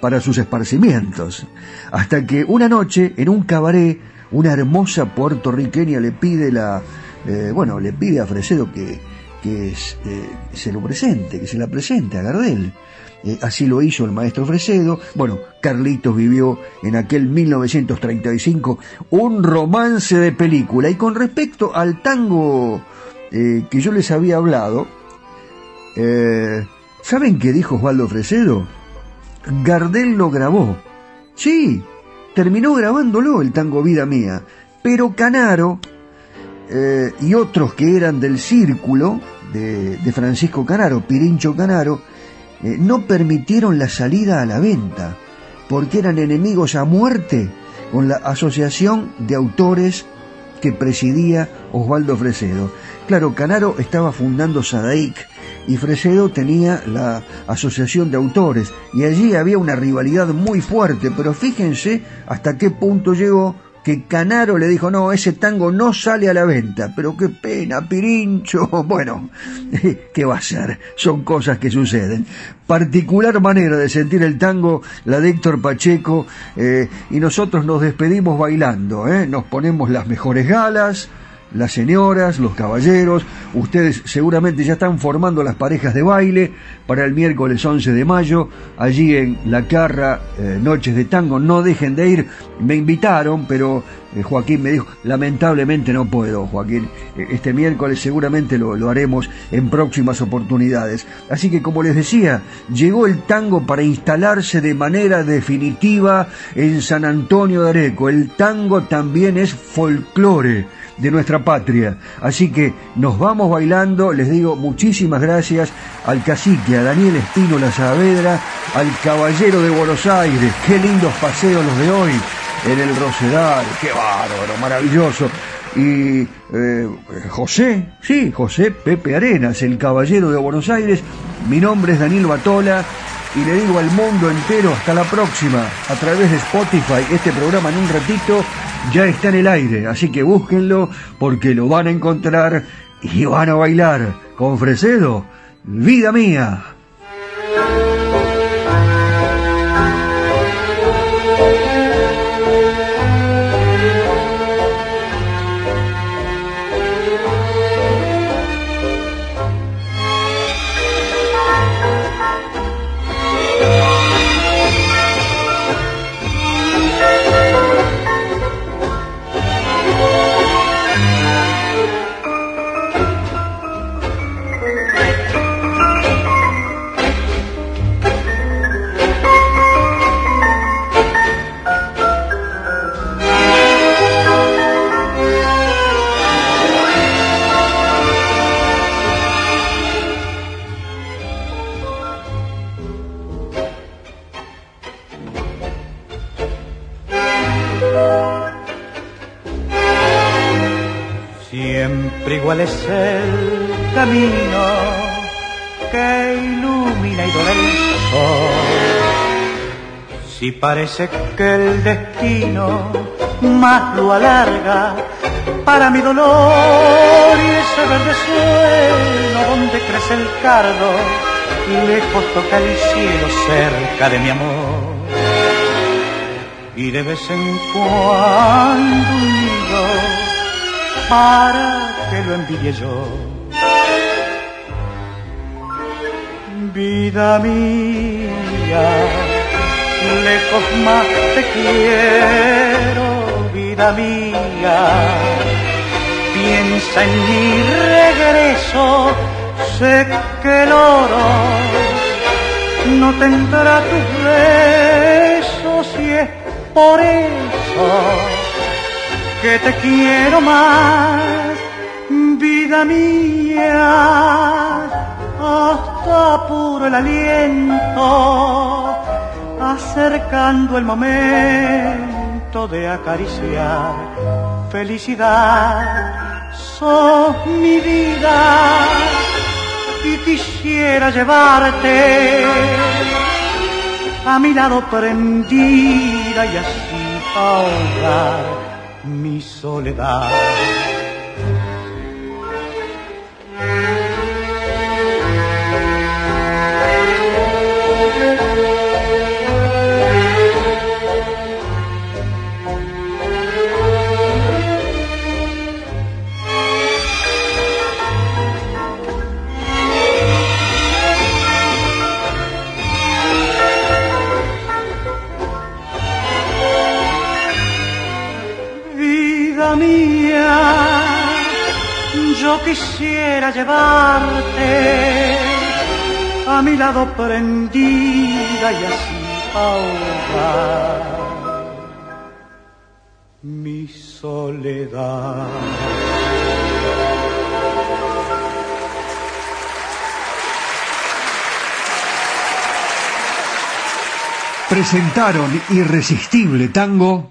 para sus esparcimientos, hasta que una noche en un cabaret una hermosa puertorriqueña le pide la, eh, bueno, le pide a Fresedo que, que eh, se lo presente, que se la presente a Gardel. Eh, así lo hizo el maestro Fresedo. Bueno, Carlitos vivió en aquel 1935 un romance de película. Y con respecto al tango que yo les había hablado, ¿saben qué dijo Osvaldo Fresedo? Gardel lo grabó. Sí, terminó grabándolo el tango Vida Mía, pero Canaro eh, y otros que eran del círculo de, Francisco Canaro, Pirincho Canaro, eh, no permitieron la salida a la venta, porque eran enemigos a muerte con la Asociación de Autores que presidía Osvaldo Fresedo. Claro, Canaro estaba fundando Sadaic y Fresedo tenía la Asociación de Autores y allí había una rivalidad muy fuerte, pero fíjense hasta qué punto llegó que Canaro le dijo, no, ese tango no sale a la venta, pero qué pena, Pirincho. Bueno, ¿qué va a ser? Son cosas que suceden. Particular manera de sentir el tango, la de Héctor Pacheco, eh, y nosotros nos despedimos bailando, ¿eh? nos ponemos las mejores galas, las señoras, los caballeros, ustedes seguramente ya están formando las parejas de baile para el miércoles 11 de mayo, allí en La Carra, eh, Noches de Tango, no dejen de ir, me invitaron, pero eh, Joaquín me dijo, lamentablemente no puedo, Joaquín, eh, este miércoles seguramente lo, lo haremos en próximas oportunidades. Así que como les decía, llegó el tango para instalarse de manera definitiva en San Antonio de Areco, el tango también es folclore de nuestra patria. Así que nos vamos bailando, les digo muchísimas gracias al cacique, a Daniel Espino La Saavedra, al caballero de Buenos Aires, qué lindos paseos los de hoy en el Rosedal, qué bárbaro, maravilloso. Y eh, José, sí, José Pepe Arenas, el caballero de Buenos Aires, mi nombre es Daniel Batola y le digo al mundo entero hasta la próxima a través de Spotify. Este programa en un ratito ya está en el aire, así que búsquenlo porque lo van a encontrar y van a bailar con Fresedo, vida mía. Siempre igual es el camino que ilumina y dora el sol. Si parece que el destino más lo alarga para mi dolor y ese verde suelo donde crece el cardo, lejos toca el cielo cerca de mi amor. Y de vez en cuando para que lo envidie yo. Vida mía, lejos más te quiero, vida mía. Piensa en mi regreso, sé que el oro no tendrá tus besos y es por eso que te quiero más, vida mía, hasta puro el aliento, acercando el momento de acariciar felicidad, sos mi vida y quisiera llevarte a mi lado prendida y así ahogar mi soledad. Yo quisiera llevarte a mi lado prendida y así ahogar mi soledad. Presentaron Irresistible Tango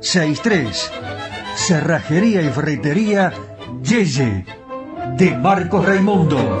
452963. Cerrajería y ferretería Yeye de Marcos Raimundo.